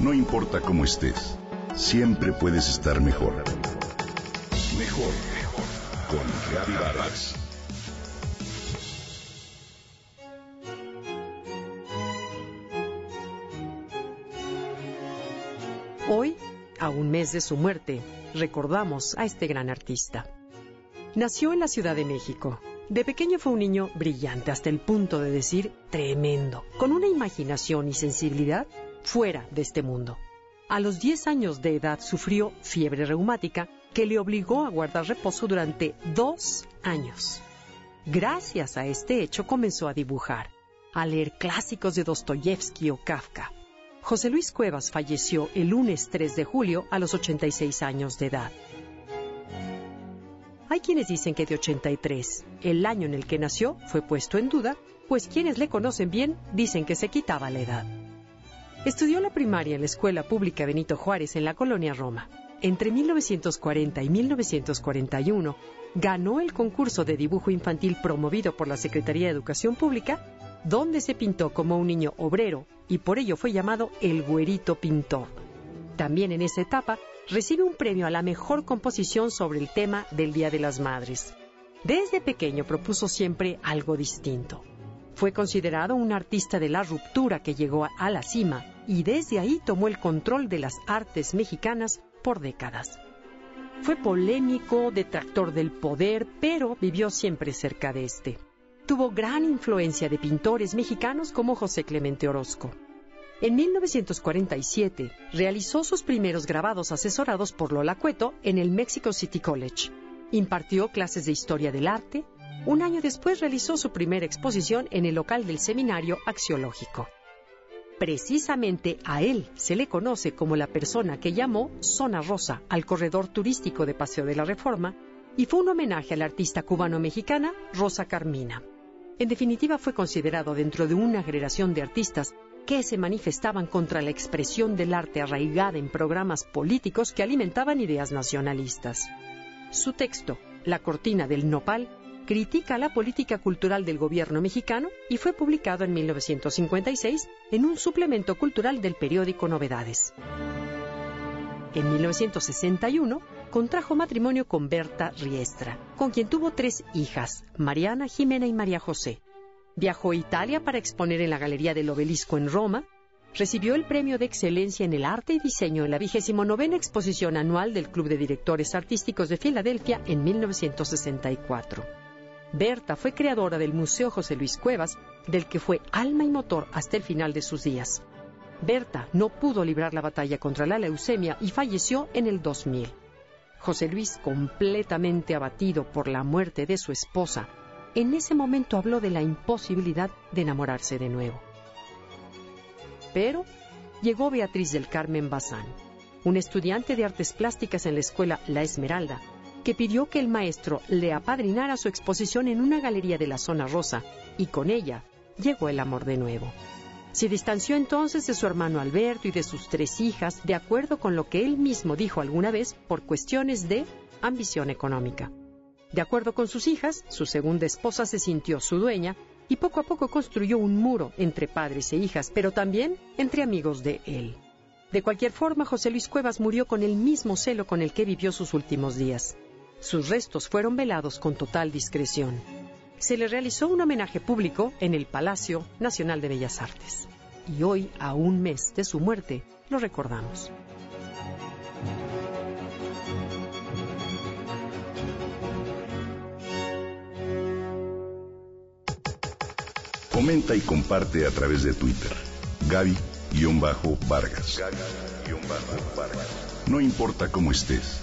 No importa cómo estés, siempre puedes estar mejor. Mejor, mejor. Con Reavivadas. Hoy, a un mes de su muerte, recordamos a este gran artista. Nació en la Ciudad de México. De pequeño fue un niño brillante hasta el punto de decir tremendo, con una imaginación y sensibilidad fuera de este mundo. A los 10 años de edad sufrió fiebre reumática que le obligó a guardar reposo durante dos años. Gracias a este hecho comenzó a dibujar, a leer clásicos de Dostoyevsky o Kafka. José Luis Cuevas falleció el lunes 3 de julio a los 86 años de edad. Hay quienes dicen que de 83, el año en el que nació, fue puesto en duda, pues quienes le conocen bien dicen que se quitaba la edad. Estudió la primaria en la Escuela Pública Benito Juárez en la colonia Roma. Entre 1940 y 1941 ganó el concurso de dibujo infantil promovido por la Secretaría de Educación Pública, donde se pintó como un niño obrero y por ello fue llamado el güerito pintor. También en esa etapa recibe un premio a la mejor composición sobre el tema del Día de las Madres. Desde pequeño propuso siempre algo distinto. Fue considerado un artista de la ruptura que llegó a la cima y desde ahí tomó el control de las artes mexicanas por décadas. Fue polémico, detractor del poder, pero vivió siempre cerca de este. Tuvo gran influencia de pintores mexicanos como José Clemente Orozco. En 1947 realizó sus primeros grabados asesorados por Lola Cueto en el Mexico City College. Impartió clases de historia del arte. Un año después realizó su primera exposición en el local del Seminario Axiológico. Precisamente a él se le conoce como la persona que llamó Zona Rosa al corredor turístico de Paseo de la Reforma y fue un homenaje a la artista cubano-mexicana Rosa Carmina. En definitiva, fue considerado dentro de una generación de artistas que se manifestaban contra la expresión del arte arraigada en programas políticos que alimentaban ideas nacionalistas. Su texto, La cortina del nopal, critica la política cultural del gobierno mexicano y fue publicado en 1956 en un suplemento cultural del periódico Novedades. En 1961 contrajo matrimonio con Berta Riestra, con quien tuvo tres hijas, Mariana, Jimena y María José. Viajó a Italia para exponer en la Galería del Obelisco en Roma. Recibió el premio de excelencia en el arte y diseño en la 29 exposición anual del Club de Directores Artísticos de Filadelfia en 1964. Berta fue creadora del Museo José Luis Cuevas, del que fue alma y motor hasta el final de sus días. Berta no pudo librar la batalla contra la leucemia y falleció en el 2000. José Luis, completamente abatido por la muerte de su esposa, en ese momento habló de la imposibilidad de enamorarse de nuevo. Pero llegó Beatriz del Carmen Bazán, una estudiante de artes plásticas en la escuela La Esmeralda, que pidió que el maestro le apadrinara su exposición en una galería de la zona rosa, y con ella llegó el amor de nuevo. Se distanció entonces de su hermano Alberto y de sus tres hijas, de acuerdo con lo que él mismo dijo alguna vez por cuestiones de ambición económica. De acuerdo con sus hijas, su segunda esposa se sintió su dueña y poco a poco construyó un muro entre padres e hijas, pero también entre amigos de él. De cualquier forma, José Luis Cuevas murió con el mismo celo con el que vivió sus últimos días. Sus restos fueron velados con total discreción se le realizó un homenaje público en el Palacio Nacional de Bellas Artes. Y hoy, a un mes de su muerte, lo recordamos. Comenta y comparte a través de Twitter. Gaby-Vargas. No importa cómo estés,